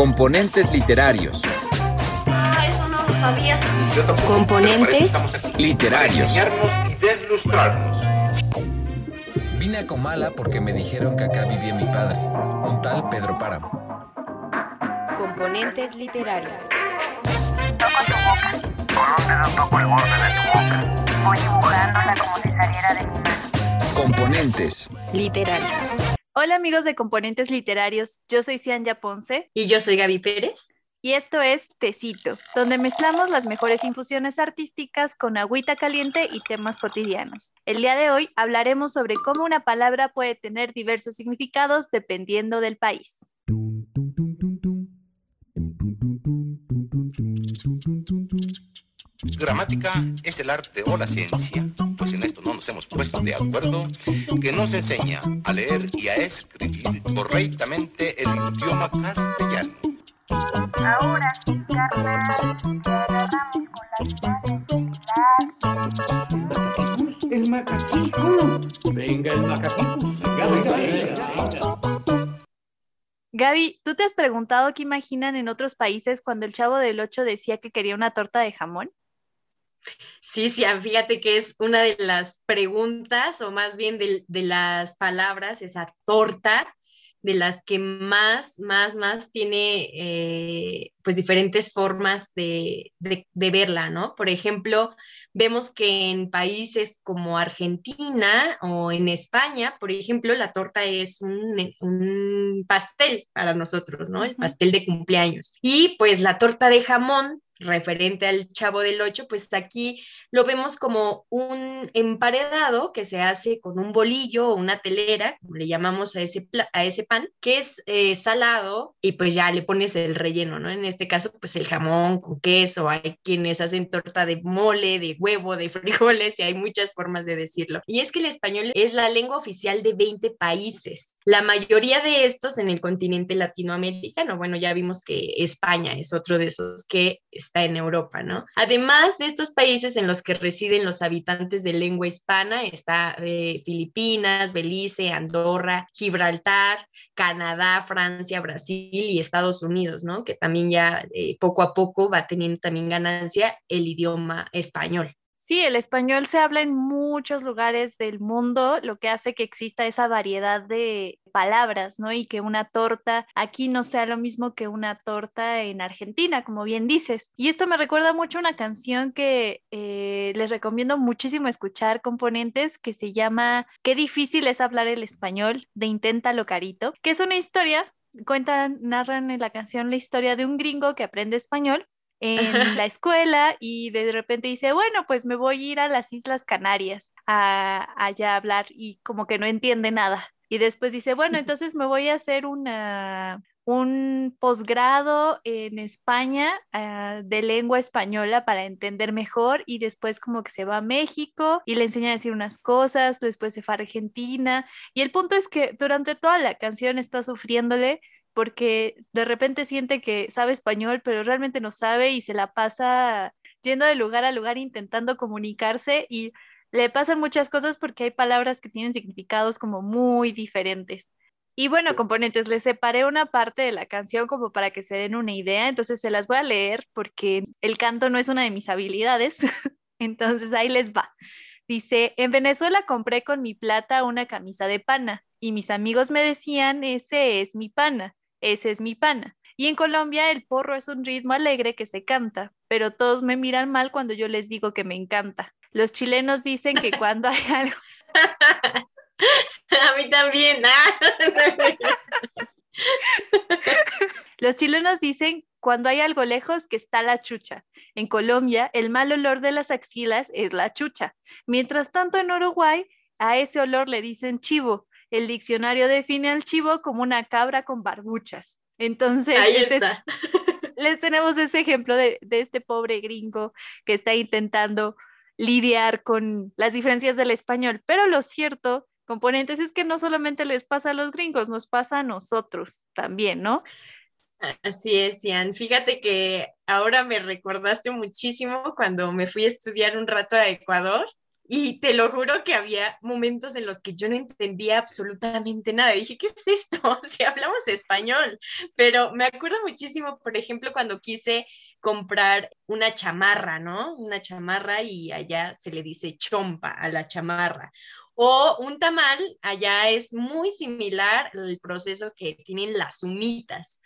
Componentes literarios. Ah, eso no lo sabía. Yo tampoco, Componentes Literarios. y deslustrarnos. Vine a Comala porque me dijeron que acá vivía mi padre, un tal Pedro Páramo. Componentes literarios. Toco tu boca. Con un dedo toco el borde de tu boca. Voy dibujándola como si saliera de mi mano. Componentes. Literarios. Hola amigos de Componentes Literarios, yo soy Cianya Ponce Y yo soy Gaby Pérez. y esto es Tecito, donde mezclamos las mejores infusiones artísticas con agüita caliente y temas cotidianos. El día de hoy hablaremos sobre cómo una palabra puede tener diversos significados dependiendo del país. Gramática es el arte o la ciencia, pues en esto no nos hemos puesto de acuerdo, que nos enseña a leer y a escribir correctamente el idioma castellano. Ahora, carnal, manos y El macaquico. Venga, el macaquico. Venga, venga, venga. Gaby, ¿tú te has preguntado qué imaginan en otros países cuando el chavo del 8 decía que quería una torta de jamón? Sí, sí, ah, fíjate que es una de las preguntas, o más bien de, de las palabras, esa torta, de las que más, más, más tiene, eh, pues, diferentes formas de, de- de verla, ¿no? Por ejemplo, vemos que en países como Argentina o en España, por ejemplo, la torta es un, un pastel para nosotros, ¿no? El pastel de cumpleaños. Y pues la torta de jamón, referente al Chavo del Ocho, pues aquí lo vemos como un emparedado que se hace con un bolillo o una telera, como le llamamos a ese, a ese pan, que es eh, salado y pues ya le pones el relleno, ¿no? En este caso, pues el jamón con queso, hay quienes hacen torta de mole, de huevo, de frijoles y hay muchas formas de decirlo. Y es que el español es la lengua oficial de 20 países. La mayoría de estos en el continente latinoamericano, bueno, ya vimos que España es otro de esos que está en Europa, ¿no? Además de estos países en los que residen los habitantes de lengua hispana, está eh, Filipinas, Belice, Andorra, Gibraltar, Canadá, Francia, Brasil y Estados Unidos, ¿no? Que también ya eh, poco a poco va teniendo también ganancia el idioma español. Sí, el español se habla en muchos lugares del mundo, lo que hace que exista esa variedad de palabras, ¿no? Y que una torta aquí no sea lo mismo que una torta en Argentina, como bien dices. Y esto me recuerda mucho a una canción que eh, les recomiendo muchísimo escuchar, componentes, que se llama Qué difícil es hablar el español, de Inténtalo Carito, que es una historia, cuentan, narran en la canción la historia de un gringo que aprende español en la escuela y de repente dice, bueno, pues me voy a ir a las Islas Canarias a allá a hablar y como que no entiende nada. Y después dice, bueno, entonces me voy a hacer una, un posgrado en España ah, de lengua española para entender mejor y después como que se va a México y le enseña a decir unas cosas, después se fue a Argentina y el punto es que durante toda la canción está sufriéndole porque de repente siente que sabe español, pero realmente no sabe y se la pasa yendo de lugar a lugar intentando comunicarse y le pasan muchas cosas porque hay palabras que tienen significados como muy diferentes. Y bueno, componentes, les separé una parte de la canción como para que se den una idea, entonces se las voy a leer porque el canto no es una de mis habilidades, entonces ahí les va. Dice, en Venezuela compré con mi plata una camisa de pana y mis amigos me decían, ese es mi pana, ese es mi pana. Y en Colombia el porro es un ritmo alegre que se canta, pero todos me miran mal cuando yo les digo que me encanta. Los chilenos dicen que cuando hay algo... A mí también. ah. Los chilenos dicen cuando hay algo lejos que está la chucha. En Colombia, el mal olor de las axilas es la chucha. Mientras tanto, en Uruguay, a ese olor le dicen chivo. El diccionario define al chivo como una cabra con barbuchas. Entonces, Ahí este es- está. les tenemos ese ejemplo de, de este pobre gringo que está intentando lidiar con las diferencias del español. Pero lo cierto, componentes, es que no solamente les pasa a los gringos, nos pasa a nosotros también, ¿no? Así es, Ian. Fíjate que ahora me recordaste muchísimo cuando me fui a estudiar un rato a Ecuador y te lo juro que había momentos en los que yo no entendía absolutamente nada. Dije, ¿qué es esto? Si hablamos español. Pero me acuerdo muchísimo, por ejemplo, cuando quise comprar una chamarra, ¿no? Una chamarra y allá se le dice chompa a la chamarra. O un tamal, allá es muy similar al proceso que tienen las humitas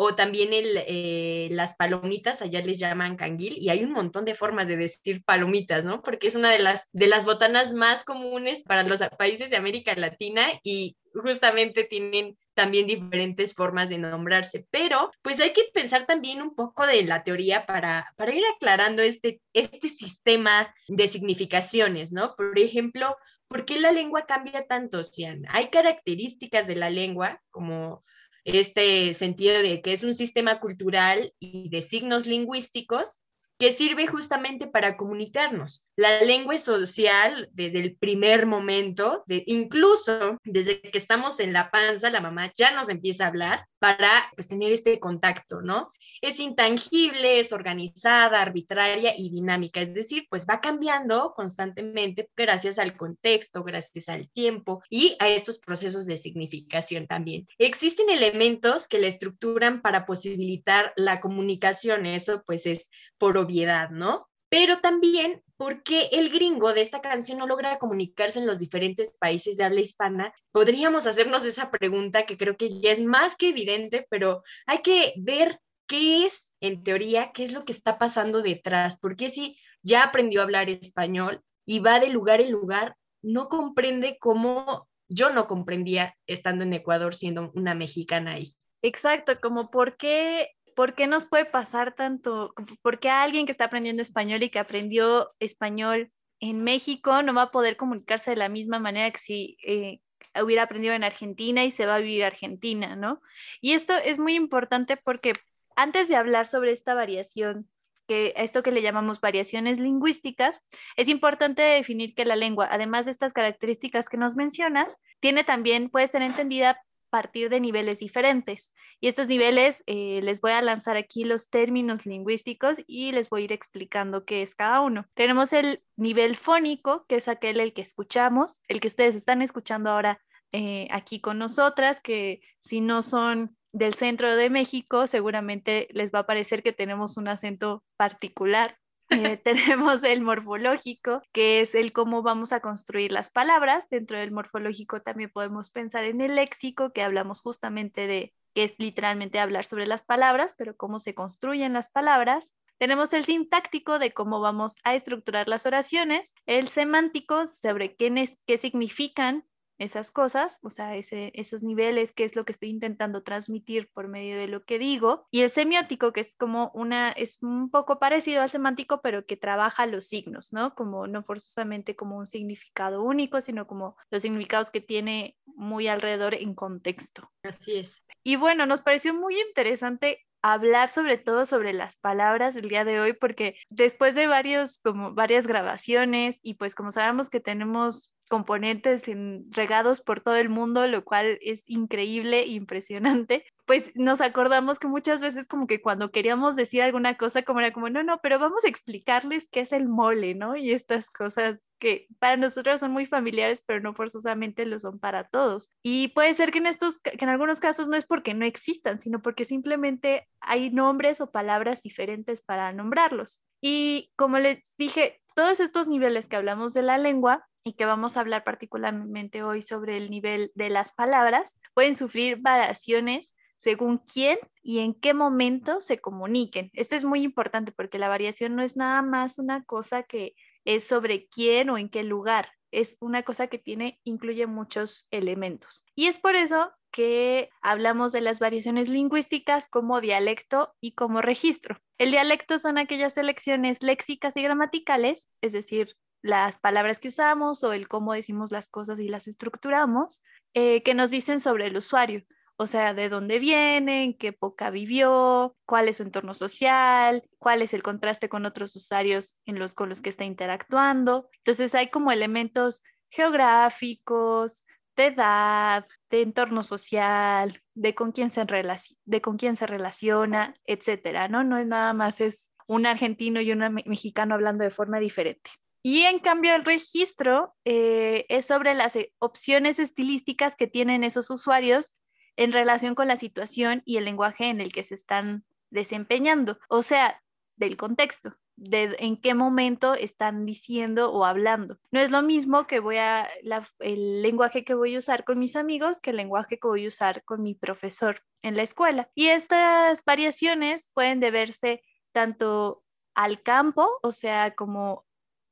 o también el, eh, las palomitas, allá les llaman canguil, y hay un montón de formas de decir palomitas, ¿no? Porque es una de las, de las botanas más comunes para los países de América Latina y justamente tienen también diferentes formas de nombrarse, pero pues hay que pensar también un poco de la teoría para, para ir aclarando este, este sistema de significaciones, ¿no? Por ejemplo, ¿por qué la lengua cambia tanto, Cian? Hay características de la lengua, como este sentido de que es un sistema cultural y de signos lingüísticos que sirve justamente para comunicarnos. La lengua es social desde el primer momento, de, incluso desde que estamos en la panza, la mamá ya nos empieza a hablar para pues, tener este contacto, ¿no? Es intangible, es organizada, arbitraria y dinámica, es decir, pues va cambiando constantemente gracias al contexto, gracias al tiempo y a estos procesos de significación también. Existen elementos que la estructuran para posibilitar la comunicación, eso pues es por obviedad, ¿no? Pero también porque el gringo de esta canción no logra comunicarse en los diferentes países de habla hispana, podríamos hacernos esa pregunta que creo que ya es más que evidente, pero hay que ver qué es, en teoría, qué es lo que está pasando detrás, porque si ya aprendió a hablar español y va de lugar en lugar, no comprende cómo yo no comprendía estando en Ecuador siendo una mexicana ahí. Exacto, como por qué ¿por qué nos puede pasar tanto? ¿Por qué alguien que está aprendiendo español y que aprendió español en México no va a poder comunicarse de la misma manera que si eh, hubiera aprendido en Argentina y se va a vivir Argentina, ¿no? Y esto es muy importante porque antes de hablar sobre esta variación, que esto que le llamamos variaciones lingüísticas, es importante definir que la lengua, además de estas características que nos mencionas, tiene también, puede ser entendida partir de niveles diferentes. Y estos niveles eh, les voy a lanzar aquí los términos lingüísticos y les voy a ir explicando qué es cada uno. Tenemos el nivel fónico, que es aquel el que escuchamos, el que ustedes están escuchando ahora eh, aquí con nosotras, que si no son del centro de México, seguramente les va a parecer que tenemos un acento particular. Eh, tenemos el morfológico, que es el cómo vamos a construir las palabras. Dentro del morfológico también podemos pensar en el léxico, que hablamos justamente de, que es literalmente hablar sobre las palabras, pero cómo se construyen las palabras. Tenemos el sintáctico de cómo vamos a estructurar las oraciones, el semántico sobre qué, qué significan esas cosas, o sea, ese, esos niveles, qué es lo que estoy intentando transmitir por medio de lo que digo, y el semiótico, que es como una, es un poco parecido al semántico, pero que trabaja los signos, ¿no? Como no forzosamente como un significado único, sino como los significados que tiene muy alrededor en contexto. Así es. Y bueno, nos pareció muy interesante hablar sobre todo sobre las palabras el día de hoy porque después de varios como varias grabaciones y pues como sabemos que tenemos componentes regados por todo el mundo, lo cual es increíble e impresionante, pues nos acordamos que muchas veces como que cuando queríamos decir alguna cosa, como era como, no, no, pero vamos a explicarles qué es el mole, ¿no? Y estas cosas que para nosotros son muy familiares, pero no forzosamente lo son para todos. Y puede ser que en estos, que en algunos casos no es porque no existan, sino porque simplemente hay nombres o palabras diferentes para nombrarlos. Y como les dije, todos estos niveles que hablamos de la lengua y que vamos a hablar particularmente hoy sobre el nivel de las palabras, pueden sufrir variaciones según quién y en qué momento se comuniquen. Esto es muy importante porque la variación no es nada más una cosa que es sobre quién o en qué lugar, es una cosa que tiene, incluye muchos elementos. Y es por eso que hablamos de las variaciones lingüísticas como dialecto y como registro. El dialecto son aquellas selecciones léxicas y gramaticales, es decir, las palabras que usamos o el cómo decimos las cosas y las estructuramos, eh, que nos dicen sobre el usuario, o sea, de dónde viene, en qué época vivió, cuál es su entorno social, cuál es el contraste con otros usuarios en los, con los que está interactuando. Entonces hay como elementos geográficos, de edad, de entorno social, de con quién se, de con quién se relaciona, etcétera, ¿no? No es nada más es un argentino y un mexicano hablando de forma diferente. Y en cambio el registro eh, es sobre las eh, opciones estilísticas que tienen esos usuarios en relación con la situación y el lenguaje en el que se están desempeñando, o sea, del contexto, de en qué momento están diciendo o hablando. No es lo mismo que voy a, el lenguaje que voy a usar con mis amigos que el lenguaje que voy a usar con mi profesor en la escuela. Y estas variaciones pueden deberse tanto al campo, o sea, como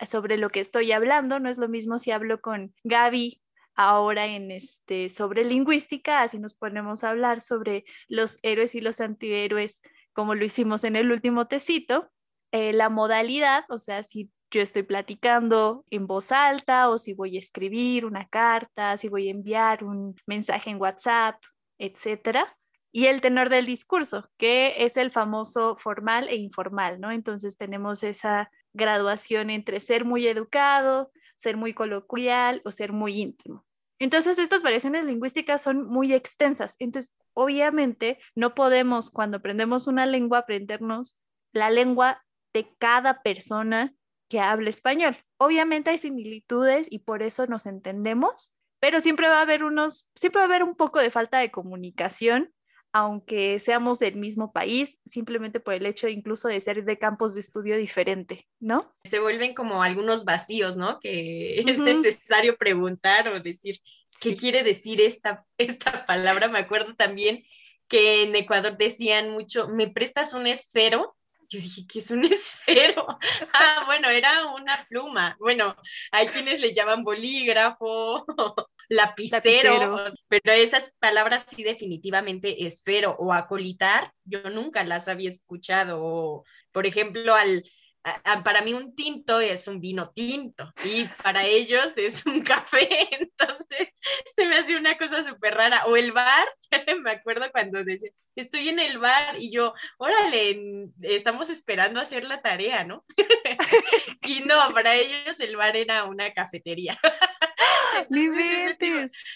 sobre lo que estoy hablando, no es lo mismo si hablo con Gaby ahora en este sobre lingüística, así nos ponemos a hablar sobre los héroes y los antihéroes, como lo hicimos en el último tecito, eh, la modalidad, o sea, si yo estoy platicando en voz alta o si voy a escribir una carta, si voy a enviar un mensaje en WhatsApp, etcétera. Y el tenor del discurso, que es el famoso formal e informal, ¿no? Entonces tenemos esa graduación entre ser muy educado, ser muy coloquial o ser muy íntimo. Entonces, estas variaciones lingüísticas son muy extensas. Entonces, obviamente, no podemos, cuando aprendemos una lengua, aprendernos la lengua de cada persona que hable español. Obviamente hay similitudes y por eso nos entendemos, pero siempre va a haber unos, siempre va a haber un poco de falta de comunicación aunque seamos del mismo país, simplemente por el hecho incluso de ser de campos de estudio diferente, ¿no? Se vuelven como algunos vacíos, ¿no? Que es necesario preguntar o decir, ¿qué quiere decir esta, esta palabra? Me acuerdo también que en Ecuador decían mucho, ¿me prestas un esfero? Yo dije, ¿qué es un esfero? Ah, bueno, era una pluma. Bueno, hay quienes le llaman bolígrafo lapicero, pero esas palabras sí definitivamente esfero o acolitar, yo nunca las había escuchado. por ejemplo, al, para mí un tinto es un vino tinto y para ellos es un café, entonces se me hace una cosa súper rara. O el bar, me acuerdo cuando decía, estoy en el bar y yo, órale, estamos esperando hacer la tarea, ¿no? y no, para ellos el bar era una cafetería.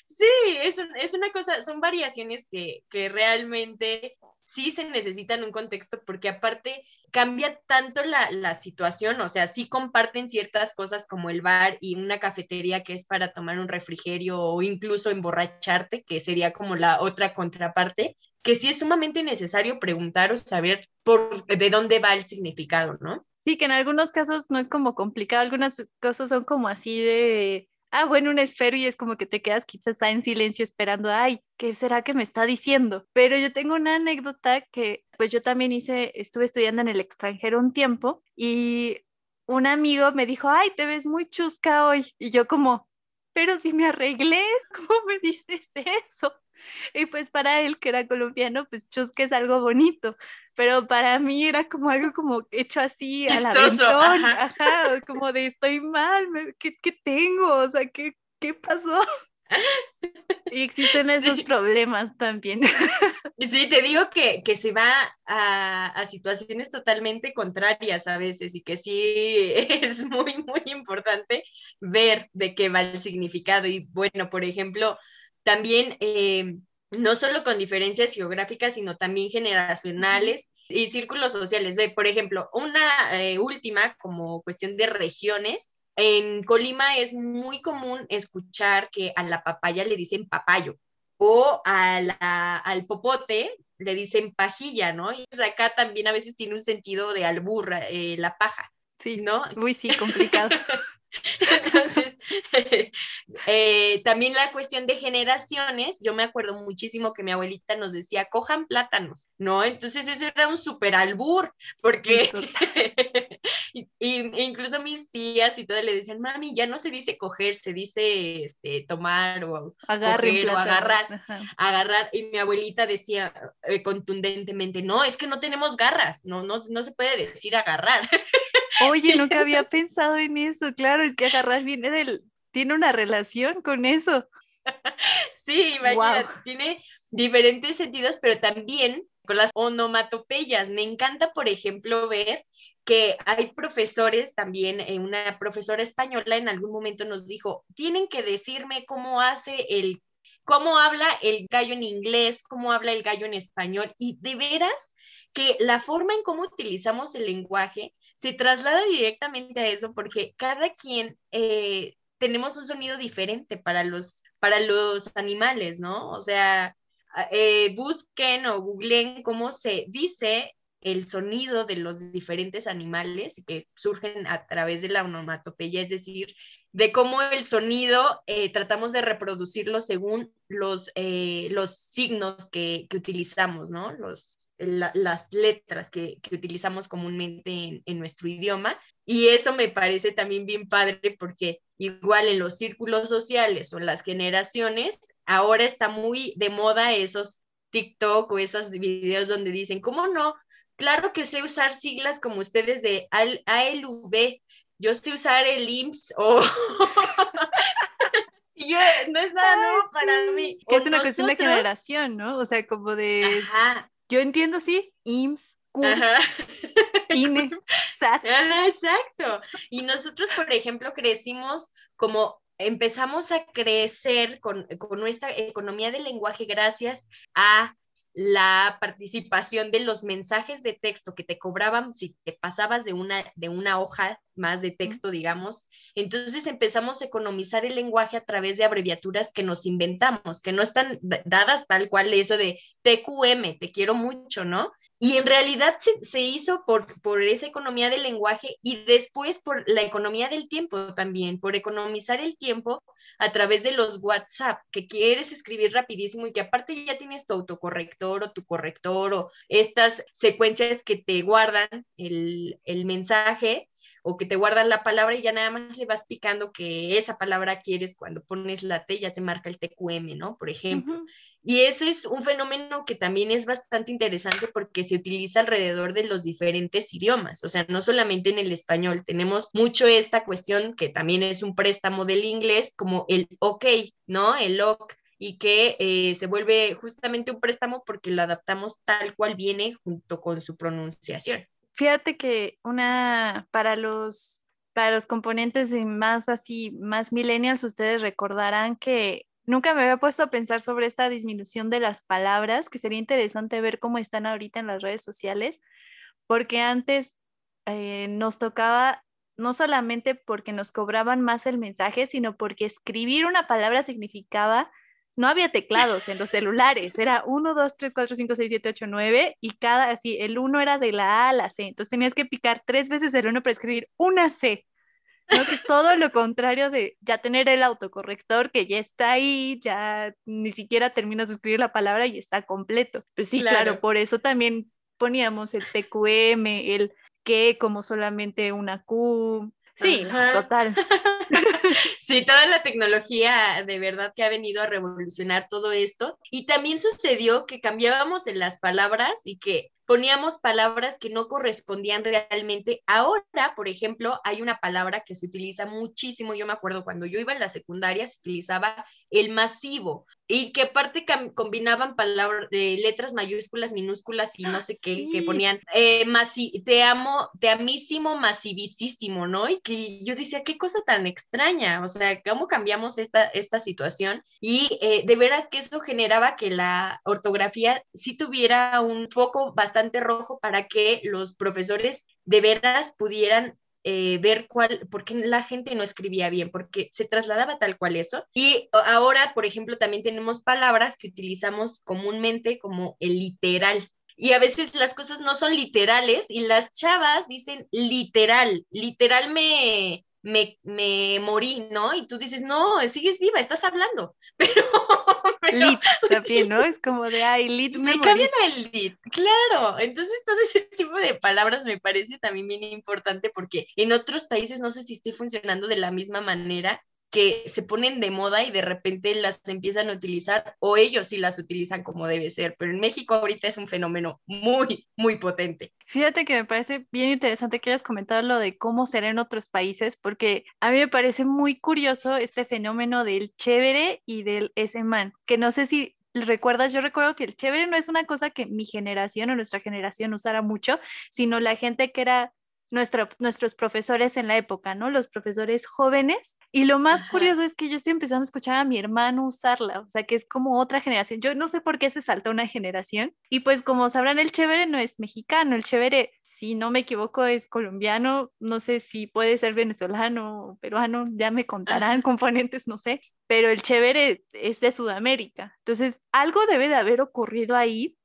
sí, es, es, una cosa, son variaciones que, que realmente sí se necesitan un contexto porque aparte cambia tanto la, la, situación, o sea, sí comparten ciertas cosas como el bar y una cafetería que es para tomar un refrigerio o incluso emborracharte, que sería como la otra contraparte, que sí es sumamente necesario preguntar o saber por, de dónde va el significado, ¿no? Sí, que en algunos casos no es como complicado, algunas cosas son como así de ah, bueno, un esfero y es como que te quedas quizás en silencio esperando, ay, ¿qué será que me está diciendo? Pero yo tengo una anécdota que pues yo también hice, estuve estudiando en el extranjero un tiempo y un amigo me dijo, ay, te ves muy chusca hoy. Y yo como, pero si me arreglé, ¿cómo me dices eso? Y pues para él, que era colombiano, pues chusca es algo bonito, pero para mí era como algo como hecho así a la ajá. como de estoy mal, ¿qué, qué tengo? O sea, ¿qué, qué pasó? Y existen esos problemas también. Sí, te digo que, que se va a, a, situaciones totalmente contrarias a veces y que sí es muy, muy importante ver de qué va el significado. Y bueno, por ejemplo, también eh, no solo con diferencias geográficas, sino también generacionales y círculos sociales. Ve, por ejemplo, una eh, última como cuestión de regiones. En Colima es muy común escuchar que a la papaya le dicen papayo o al popote le dicen pajilla, ¿no? Y acá también a veces tiene un sentido de alburra, eh, la paja. Sí, ¿no? Muy sí, complicado. Entonces, eh, también la cuestión de generaciones, yo me acuerdo muchísimo que mi abuelita nos decía, cojan plátanos, ¿no? Entonces eso era un super albur, porque incluso mis tías y todas le decían, mami, ya no se dice coger, se dice este, tomar o coger o agarrar, agarrar. Y mi abuelita decía eh, contundentemente, no, es que no tenemos garras, no, no, no se puede decir agarrar. Oye, nunca había pensado en eso, claro, es que agarrar viene del, tiene una relación con eso. Sí, imagínate, tiene diferentes sentidos, pero también con las onomatopeyas. Me encanta, por ejemplo, ver que hay profesores también, eh, una profesora española en algún momento nos dijo, tienen que decirme cómo hace el, cómo habla el gallo en inglés, cómo habla el gallo en español, y de veras que la forma en cómo utilizamos el lenguaje se traslada directamente a eso porque cada quien eh, tenemos un sonido diferente para los, para los animales, ¿no? O sea, eh, busquen o googleen cómo se dice el sonido de los diferentes animales que surgen a través de la onomatopeya, es decir, de cómo el sonido eh, tratamos de reproducirlo según los, eh, los signos que, utilizamos, ¿no? Los, las letras que, utilizamos comúnmente en, nuestro idioma. Y eso me parece también bien padre porque igual en los círculos sociales o en las generaciones, ahora está muy de moda esos TikTok o esos videos donde dicen, ¿cómo no? Claro que sé usar siglas como ustedes de ALV, yo sé usar el IMSS o... yo, no es nada nuevo para mí. Que es una cuestión de generación, ¿no? O sea, como de... Ajá. Yo entiendo, sí, IMSS, Q, INE, SAT. exacto. Y nosotros, por ejemplo, crecimos como empezamos a crecer con, con, nuestra economía del lenguaje gracias a la participación de los mensajes de texto que te cobraban si te pasabas de una, de una hoja más de texto, digamos. Entonces empezamos a economizar el lenguaje a través de abreviaturas que nos inventamos, que no están dadas tal cual eso de TQM, te quiero mucho, ¿no? Y en realidad se, hizo por, por esa economía del lenguaje y después por la economía del tiempo también, por economizar el tiempo a través de los WhatsApp, que quieres escribir rapidísimo y que aparte ya tienes tu autocorrector o tu corrector o estas secuencias que te guardan el, el mensaje o que te guardan la palabra y ya nada más le vas picando que esa palabra quieres cuando pones la T, ya te marca el TQM, ¿no? Por ejemplo. Y ese es un fenómeno que también es bastante interesante porque se utiliza alrededor de los diferentes idiomas, o sea, no solamente en el español, tenemos mucho esta cuestión que también es un préstamo del inglés, como el OK, ¿no? El OK y que eh, se vuelve justamente un préstamo porque lo adaptamos tal cual viene junto con su pronunciación. Fíjate que una para los para los componentes más así, más millennials, ustedes recordarán que nunca me había puesto a pensar sobre esta disminución de las palabras, que sería interesante ver cómo están ahorita en las redes sociales, porque antes eh, nos tocaba no solamente porque nos cobraban más el mensaje, sino porque escribir una palabra significaba no había teclados en los celulares, era 1, 2, 3, 4, 5, 6, 7, 8, 9 y cada así, el 1 era de la A a la C, entonces tenías que picar tres veces el 1 para escribir una C. ¿no? Que es todo lo contrario de ya tener el autocorrector que ya está ahí, ya ni siquiera terminas de escribir la palabra y está completo. Pues sí, claro, por eso también poníamos el TQM, el que como solamente una Q. Sí, total. Sí, toda la tecnología de verdad que ha venido a revolucionar todo esto. Y también sucedió que cambiábamos en las palabras y que poníamos palabras que no correspondían realmente. Ahora, por ejemplo, hay una palabra que se utiliza muchísimo. Yo me acuerdo cuando yo iba en la secundaria se utilizaba el masivo y que aparte combinaban palabras, eh, letras mayúsculas, minúsculas y no sé qué, que ponían eh, te amo, te amísimo, masivísimo, ¿no? Y que yo decía, qué cosa tan extraña, o sea, ¿cómo cambiamos esta, esta situación? Y eh, de veras que eso generaba que la ortografía sí tuviera un foco bastante rojo para que los profesores de veras pudieran eh, ver cuál, por qué la gente no escribía bien, porque se trasladaba tal cual eso. Y ahora, por ejemplo, también tenemos palabras que utilizamos comúnmente como el literal. Y a veces las cosas no son literales y las chavas dicen literal, literal me, me, me, morí, ¿no? Y tú dices, no, sigues viva, estás hablando, pero... lit también, ¿no? Es como de, ay, lit me, me cambian el lit, claro. Entonces todo ese tipo de palabras me parece también bien importante porque en otros países no sé si esté funcionando de la misma manera, que se ponen de moda y de repente las empiezan a utilizar o ellos sí las utilizan como debe ser, pero en México ahorita es un fenómeno muy, muy potente. Fíjate que me parece bien interesante que hayas comentado lo de cómo será en otros países, porque a mí me parece muy curioso este fenómeno del chévere y del ese man, que no sé si recuerdas, yo recuerdo que el chévere no es una cosa que mi generación o nuestra generación usara mucho, sino la gente que era nuestros profesores en la época, ¿no? Los profesores jóvenes. Y lo más curioso es que yo estoy empezando a escuchar a mi hermano usarla, o sea, que es como otra generación. Yo no sé por qué se salta una generación. Y pues como sabrán, el chévere no es mexicano, el chévere si no me equivoco, es colombiano, no sé si puede ser venezolano o peruano, ya me contarán componentes, no sé, pero el chévere es de Sudamérica. Entonces, algo debe de haber ocurrido ahí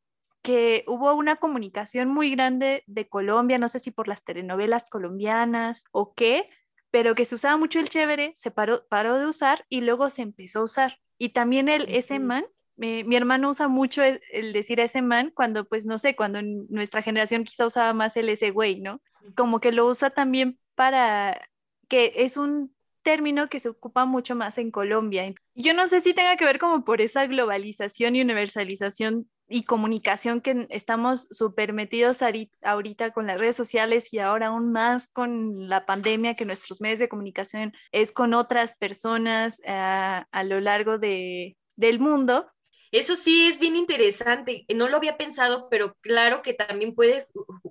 que hubo una comunicación muy grande de Colombia, no sé si por las telenovelas colombianas o qué, pero que se usaba mucho el chévere, se paró, paró de usar y luego se empezó a usar. Y también el ese man, mi hermano usa mucho el, el, decir ese man cuando, pues no sé, cuando en nuestra generación quizá usaba más el ese güey, ¿no? Como que lo usa también para que es un término que se ocupa mucho más en Colombia. Yo no sé si tenga que ver como por esa globalización y universalización y comunicación que estamos súper metidos ahorita con las redes sociales y ahora aún más con la pandemia, que nuestros medios de comunicación es con otras personas uh, a lo largo de, del mundo. Eso sí es bien interesante. No lo había pensado, pero claro que también puede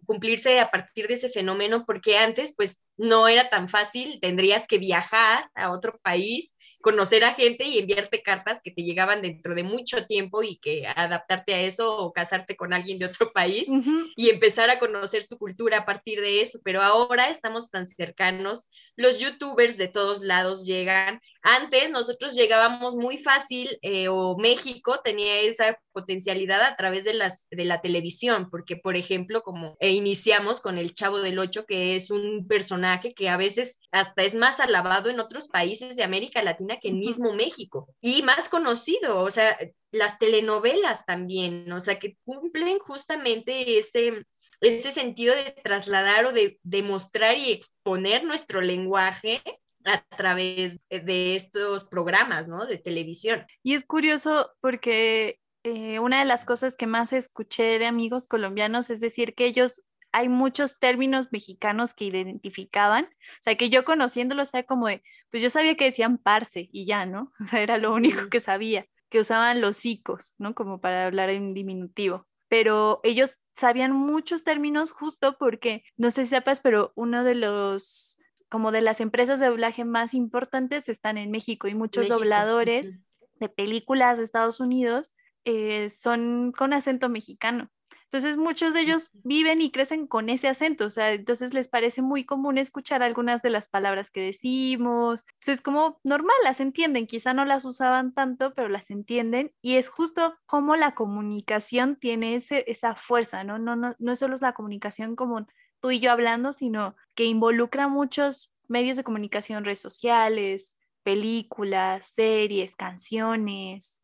cumplirse a partir de ese fenómeno, porque antes pues no era tan fácil, tendrías que viajar a otro país conocer a gente y enviarte cartas que te llegaban dentro de mucho tiempo y que adaptarte a eso o casarte con alguien de otro país uh -huh. y empezar a conocer su cultura a partir de eso. Pero ahora estamos tan cercanos, los youtubers de todos lados llegan. Antes nosotros llegábamos muy fácil eh, o México tenía esa potencialidad a través de, las, de la televisión, porque por ejemplo, como e iniciamos con el Chavo del Ocho, que es un personaje que a veces hasta es más alabado en otros países de América Latina que en mismo México y más conocido, o sea, las telenovelas también, o sea, que cumplen justamente ese, ese sentido de trasladar o de demostrar y exponer nuestro lenguaje a través de estos programas, ¿no? De televisión. Y es curioso porque eh, una de las cosas que más escuché de amigos colombianos es decir que ellos hay muchos términos mexicanos que identificaban, o sea, que yo conociéndolos, era como de, pues yo sabía que decían parce y ya, ¿no? O sea, era lo único que sabía, que usaban los icos, ¿no? Como para hablar en diminutivo. Pero ellos sabían muchos términos justo porque, no sé si sepas, pero uno de los, como de las empresas de doblaje más importantes están en México y muchos México. dobladores uh -huh. de películas de Estados Unidos eh, son con acento mexicano. Entonces muchos de ellos viven y crecen con ese acento, o sea, entonces les parece muy común escuchar algunas de las palabras que decimos. Entonces es como normal, las entienden, quizá no las usaban tanto, pero las entienden y es justo como la comunicación tiene ese, esa fuerza, ¿no? No, no, no solo es la comunicación como tú y yo hablando, sino que involucra muchos medios de comunicación, redes sociales, películas, series, canciones,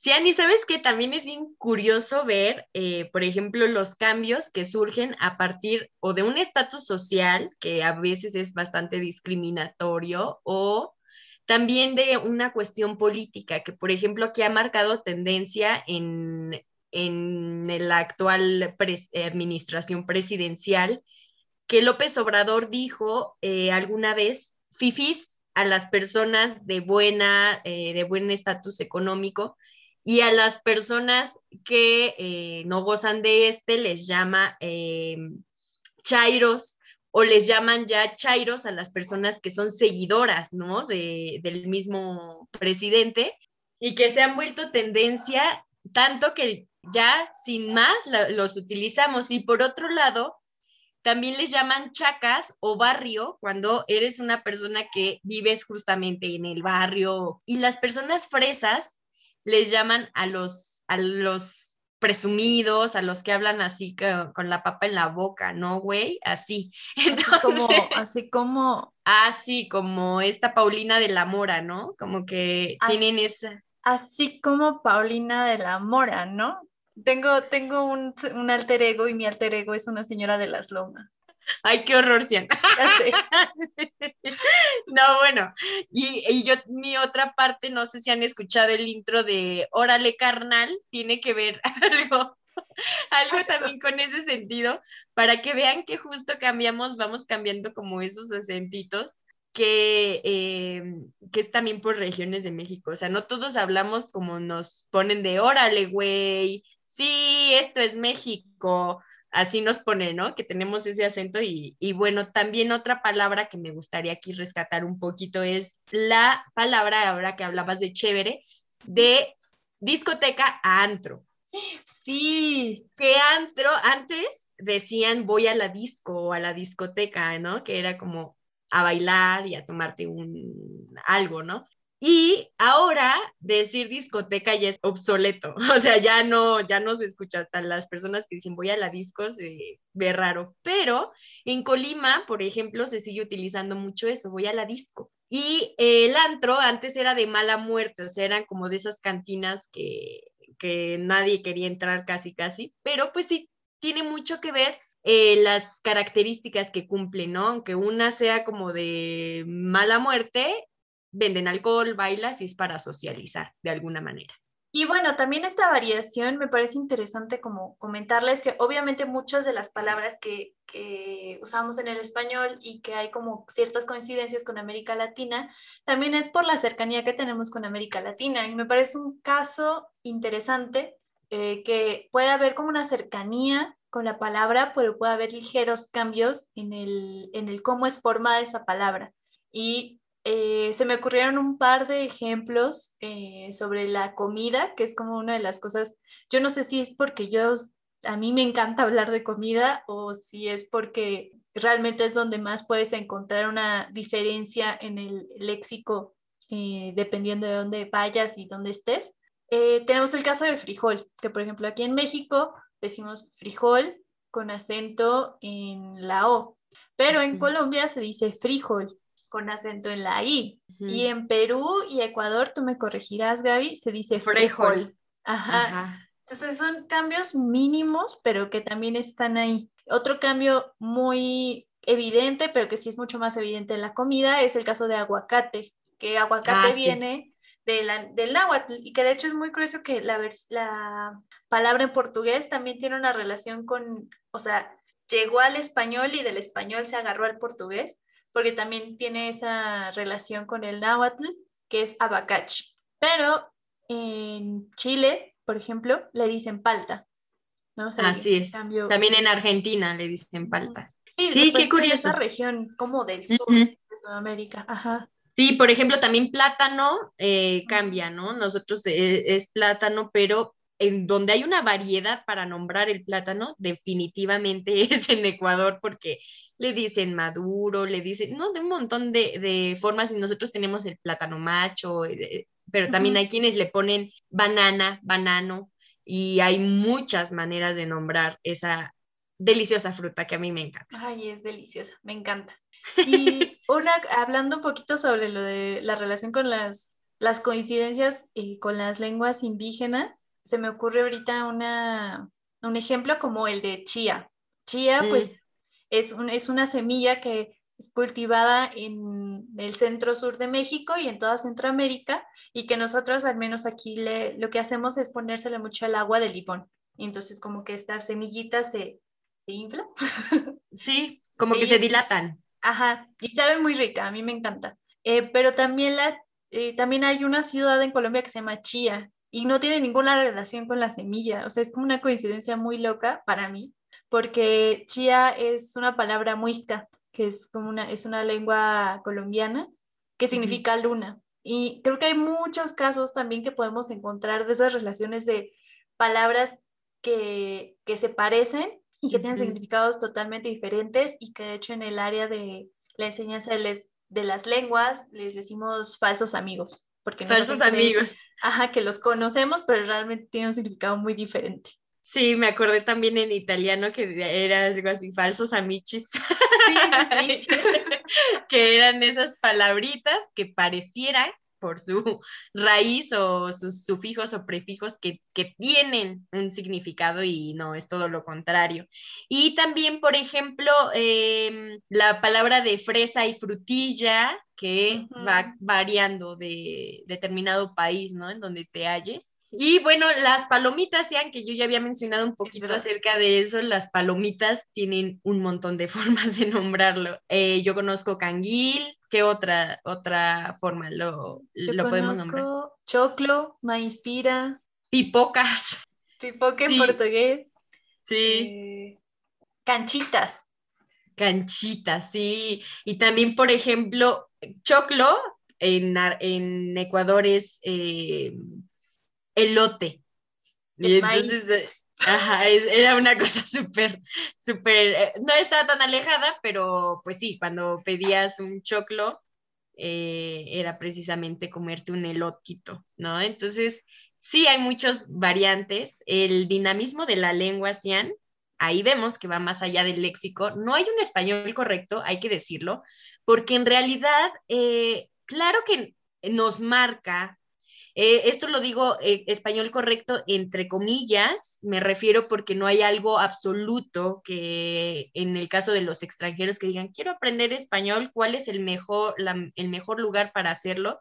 Sí, Ani, ¿sabes que También es bien curioso ver, eh, por ejemplo, los cambios que surgen a partir o de un estatus social que a veces es bastante discriminatorio o también de una cuestión política que, por ejemplo, aquí ha marcado tendencia en, en la actual administración presidencial, que López Obrador dijo eh, alguna vez, fifis a las personas de buena, eh, de buen estatus económico, y a las personas que eh, no gozan de este les llama eh, chairos o les llaman ya chairos a las personas que son seguidoras, ¿no? De, del mismo presidente y que se han vuelto tendencia tanto que ya sin más los utilizamos. Y por otro lado, también les llaman chacas o barrio cuando eres una persona que vives justamente en el barrio. Y las personas fresas les llaman a los, a los presumidos, a los que hablan así con, con la papa en la boca, ¿no, güey? Así. Entonces, así como, así como... Así como esta Paulina de la Mora, ¿no? Como que así, tienen esa... Así como Paulina de la Mora, ¿no? Tengo, tengo un, un alter ego y mi alter ego es una señora de las lomas. Ay, qué horror, Cian. no, bueno, y, y, yo, mi otra parte, no sé si han escuchado el intro de Órale, carnal, tiene que ver algo, algo también con ese sentido, para que vean que justo cambiamos, vamos cambiando como esos acentitos. Que, eh, que es también por regiones de México, o sea, no todos hablamos como nos ponen de órale, güey, sí, esto es México, así nos pone, ¿no? Que tenemos ese acento y, y, bueno, también otra palabra que me gustaría aquí rescatar un poquito es la palabra, ahora que hablabas de chévere, de discoteca a antro. Sí. Que antro, antes decían voy a la disco o a la discoteca, ¿no? Que era como a bailar y a tomarte un algo, ¿no? Y ahora decir discoteca ya es obsoleto, o sea, ya no, ya no se escucha hasta las personas que dicen voy a la disco se ve raro, pero en Colima, por ejemplo, se sigue utilizando mucho eso, voy a la disco. Y el antro antes era de mala muerte, o sea, eran como de esas cantinas que, que nadie quería entrar casi, casi, pero pues sí, tiene mucho que ver eh, las características que cumplen, ¿no? Aunque una sea como de mala muerte, venden alcohol, bailas y es para socializar de alguna manera. Y bueno, también esta variación me parece interesante como comentarles que obviamente muchas de las palabras que, usamos en el español y que hay como ciertas coincidencias con América Latina, también es por la cercanía que tenemos con América Latina. Y me parece un caso interesante eh, que puede haber como una cercanía con la palabra, pero puede haber ligeros cambios en el, en el cómo es formada esa palabra. Y eh, se me ocurrieron un par de ejemplos eh, sobre la comida, que es como una de las cosas, yo no sé si es porque yo, a mí me encanta hablar de comida o si es porque realmente es donde más puedes encontrar una diferencia en el léxico eh, dependiendo de dónde vayas y dónde estés. tenemos el caso de frijol, que por ejemplo aquí en México decimos frijol con acento en la O, pero en Colombia se dice frijol con acento en la I. Y en Perú y Ecuador, tú me corregirás, Gaby, se dice frijol. Ajá. Entonces son cambios mínimos, pero que también están ahí. Otro cambio muy evidente, pero que sí es mucho más evidente en la comida, es el caso de aguacate, que aguacate ah, viene de la, del náhuatl y que de hecho es muy curioso que la, la palabra en portugués también tiene una relación con, o sea, llegó al español y del español se agarró al portugués, porque también tiene esa relación con el náhuatl, que es abacachi. Pero en Chile, por ejemplo, le dicen palta. ¿no? Así es. También en Argentina le dicen palta. Sí, qué curioso. Esa región como del sur de Sudamérica. Ajá. Sí, por ejemplo, también plátano eh, cambia, ¿no? Nosotros eh, es plátano, pero en donde hay una variedad para nombrar el plátano, definitivamente es en Ecuador, porque le dicen maduro, le dicen, no, de un montón de, formas, y nosotros tenemos el plátano macho, eh, pero también hay quienes le ponen banana, banano, y hay muchas maneras de nombrar esa deliciosa fruta que a mí me encanta. Ay, es deliciosa, me encanta. Y una, hablando un poquito sobre lo de la relación con las, las coincidencias eh, con las lenguas indígenas, se me ocurre ahorita una, un ejemplo como el de chía. Chía, mm. pues, es, es una semilla que es cultivada en el centro sur de México y en toda Centroamérica y que nosotros al menos aquí le, lo que hacemos es ponérsele mucho al agua de limón. Y entonces como que esta semillita se, se infla. Sí, como que se dilatan. Ajá, y sabe muy rica, a mí me encanta. Eh, pero también, la, eh, también hay una ciudad en Colombia que se llama Chía y no tiene ninguna relación con la semilla. O sea, es como una coincidencia muy loca para mí, porque chía es una palabra muisca, que es como una, es una lengua colombiana que significa luna. Y creo que hay muchos casos también que podemos encontrar de esas relaciones de palabras que, que se parecen y que tienen significados totalmente diferentes y que de hecho en el área de la enseñanza de, de las lenguas les decimos falsos amigos. Porque Falsos amigos. Ajá, que los conocemos, pero realmente tienen un significado muy diferente. Sí, me acordé también en italiano que era algo así, falsos amichis. Sí, que eran esas palabritas que parecieran por su raíz o sus sufijos o prefijos que, tienen un significado y no, es todo lo contrario. Y también, por ejemplo, em, la palabra de fresa y frutilla, que va variando de determinado país, ¿no? En donde te halles. Y bueno, las palomitas, sean que yo ya había mencionado un poquito acerca de eso, las palomitas tienen un montón de formas de nombrarlo. Eh, yo conozco canguil, ¿qué otra, otra forma lo, lo podemos nombrar? Choclo, maíz pira. Pipocas. Pipoca en portugués. Sí. Eh, canchitas. Canchitas, sí. Y también, por ejemplo, choclo en, en Ecuador es... Eh, elote. entonces, Ajá, es- era una cosa súper, súper, eh, no estaba tan alejada, pero pues sí, cuando pedías un choclo, eh, era precisamente comerte un elotito, ¿no? Entonces, sí hay muchas variantes. El dinamismo de la lengua cian, ahí vemos que va más allá del léxico. No hay un español correcto, hay que decirlo, porque en realidad, eh, claro que nos marca eh, esto lo digo eh, español correcto entre comillas, me refiero porque no hay algo absoluto que en el caso de los extranjeros que digan, quiero aprender español, ¿cuál es el mejor, el mejor lugar para hacerlo?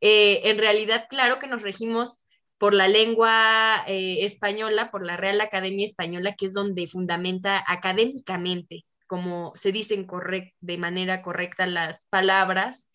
Eh, en realidad, claro que nos regimos por la lengua eh, española, por la Real Academia Española, que es donde fundamenta académicamente, como se dicen correct, de manera correcta las palabras,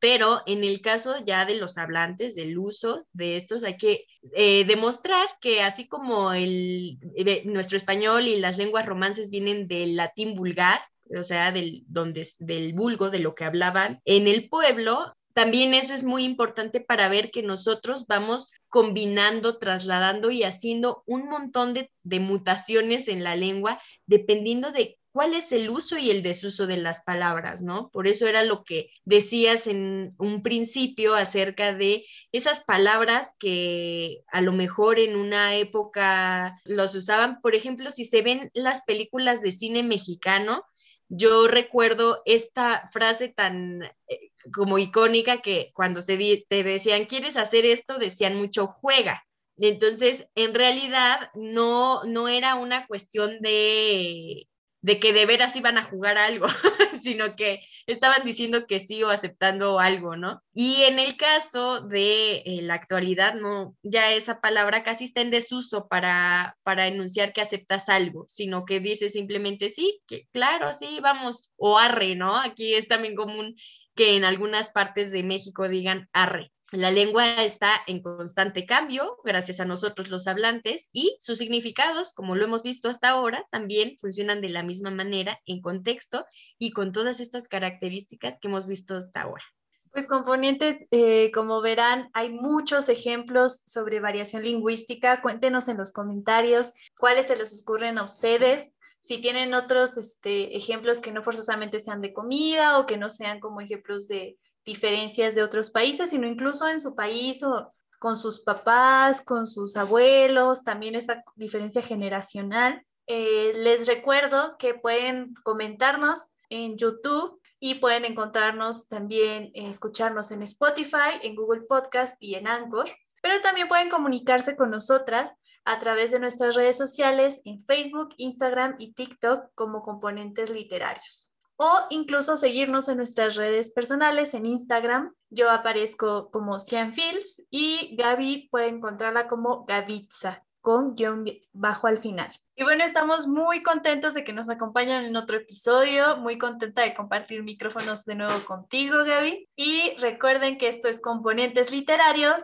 pero en el caso ya de los hablantes, del uso de estos, hay que eh, demostrar que así como el, eh, nuestro español y las lenguas romances vienen del latín vulgar, o sea, del, donde, del vulgo, de lo que hablaban en el pueblo, también eso es muy importante para ver que nosotros vamos combinando, trasladando y haciendo un montón de, de mutaciones en la lengua dependiendo de cuál es el uso y el desuso de las palabras, ¿no? Por eso era lo que decías en un principio acerca de esas palabras que a lo mejor en una época los usaban. Por ejemplo, si se ven las películas de cine mexicano, yo recuerdo esta frase tan eh, como icónica que cuando te, te decían, ¿quieres hacer esto? Decían mucho, juega. Entonces, en realidad, no, no era una cuestión de, de que de veras iban a jugar algo, sino que estaban diciendo que sí o aceptando algo, ¿no? Y en el caso de eh, la actualidad, no, ya esa palabra casi está en desuso para, para enunciar que aceptas algo, sino que dices simplemente sí, que claro, sí, vamos, o arre, ¿no? Aquí es también común que en algunas partes de México digan arre. La lengua está en constante cambio, gracias a nosotros los hablantes, y sus significados, como lo hemos visto hasta ahora, también funcionan de la misma manera en contexto y con todas estas características que hemos visto hasta ahora. Pues componentes, eh, como verán, hay muchos ejemplos sobre variación lingüística. Cuéntenos en los comentarios cuáles se les ocurren a ustedes. Si tienen otros este, ejemplos que no forzosamente sean de comida o que no sean como ejemplos de diferencias de otros países, sino incluso en su país o con sus papás, con sus abuelos, también esa diferencia generacional. Eh, les recuerdo que pueden comentarnos en YouTube y pueden encontrarnos también, eh, escucharnos en Spotify, en Google Podcast y en Anchor, pero también pueden comunicarse con nosotras a través de nuestras redes sociales en Facebook, Instagram y TikTok como componentes literarios o incluso seguirnos en nuestras redes personales en Instagram. Yo aparezco como Cianfils y Gaby puede encontrarla como Gavitza con guion bajo al final. Y bueno, estamos muy contentos de que nos acompañen en otro episodio, muy contenta de compartir micrófonos de nuevo contigo, Gaby. Y recuerden que esto es Componentes Literarios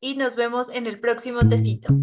y nos vemos en el próximo tecito.